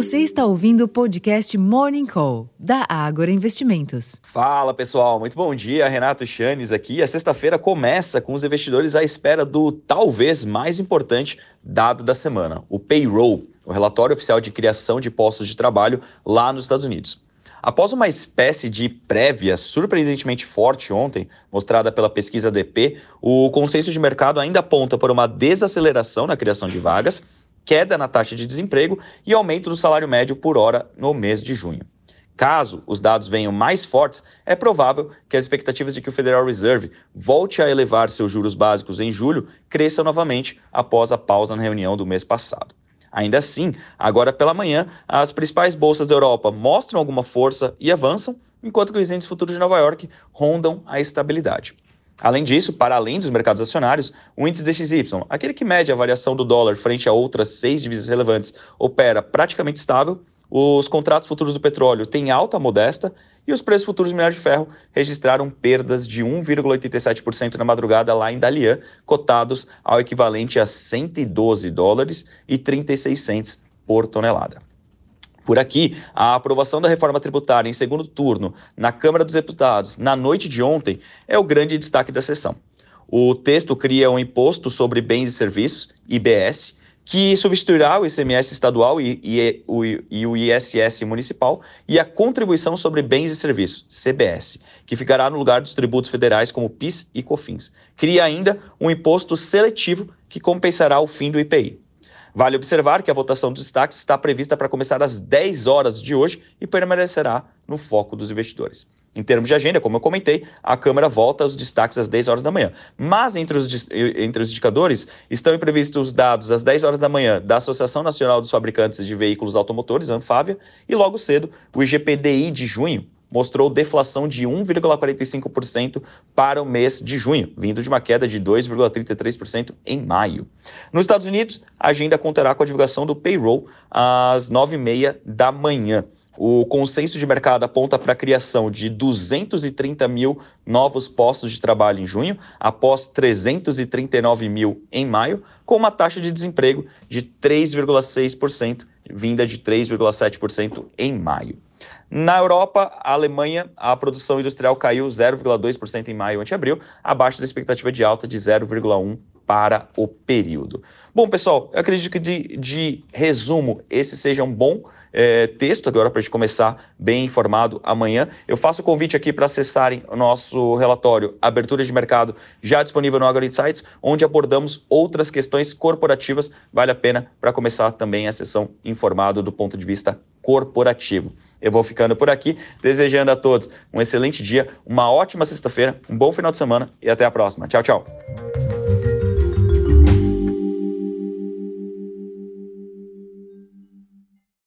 Você está ouvindo o podcast Morning Call, da Ágora Investimentos. Fala pessoal, muito bom dia. Renato Chanes aqui. A sexta-feira começa com os investidores à espera do talvez mais importante dado da semana, o payroll, o relatório oficial de criação de postos de trabalho lá nos Estados Unidos. Após uma espécie de prévia surpreendentemente forte ontem, mostrada pela pesquisa DP, o consenso de mercado ainda aponta por uma desaceleração na criação de vagas queda na taxa de desemprego e aumento do salário médio por hora no mês de junho. Caso os dados venham mais fortes, é provável que as expectativas de que o Federal Reserve volte a elevar seus juros básicos em julho cresçam novamente após a pausa na reunião do mês passado. Ainda assim, agora pela manhã, as principais bolsas da Europa mostram alguma força e avançam, enquanto que os índices futuros de Nova York rondam a estabilidade. Além disso, para além dos mercados acionários, o índice DXY, aquele que mede a variação do dólar frente a outras seis divisas relevantes, opera praticamente estável. Os contratos futuros do petróleo têm alta modesta e os preços futuros do minério de ferro registraram perdas de 1,87% na madrugada lá em Dalian, cotados ao equivalente a 112 dólares e 36 centes por tonelada. Por aqui, a aprovação da reforma tributária em segundo turno na Câmara dos Deputados na noite de ontem é o grande destaque da sessão. O texto cria um imposto sobre bens e serviços, IBS, que substituirá o ICMS estadual e, e, e, o ISS municipal e a contribuição sobre bens e serviços, CBS, que ficará no lugar dos tributos federais como PIS e COFINS. Cria ainda um imposto seletivo que compensará o fim do IPI. Vale observar que a votação dos destaques está prevista para começar às 10 horas de hoje e permanecerá no foco dos investidores. Em termos de agenda, como eu comentei, a Câmara volta aos destaques às 10 horas da manhã. Mas entre os, entre os indicadores estão previstos os dados às 10 horas da manhã da Associação Nacional dos Fabricantes de Veículos Automotores, ANFAVIA, e logo cedo o IGPDI de junho, mostrou deflação de 1,45% para o mês de junho, vindo de uma queda de 2,33% em maio. Nos Estados Unidos, a agenda contará com a divulgação do payroll às 9h30 da manhã. O consenso de mercado aponta para a criação de 230 mil novos postos de trabalho em junho, após 339 mil em maio, com uma taxa de desemprego de 3,6%, vinda de 3,7% em maio. Na Europa, a Alemanha, a produção industrial caiu 0,2% em maio ante abril, abaixo da expectativa de alta de 0,1% para o período. Bom, pessoal, eu acredito que de, de resumo esse seja um bom é, texto agora para a gente começar bem informado amanhã. Eu faço o convite aqui para acessarem o nosso relatório Abertura de Mercado, já disponível no Agro Insights, onde abordamos outras questões corporativas. Vale a pena para começar também a sessão informado do ponto de vista corporativo. Eu vou ficando por aqui, desejando a todos um excelente dia, uma ótima sexta-feira, um bom final de semana e até a próxima. Tchau, tchau.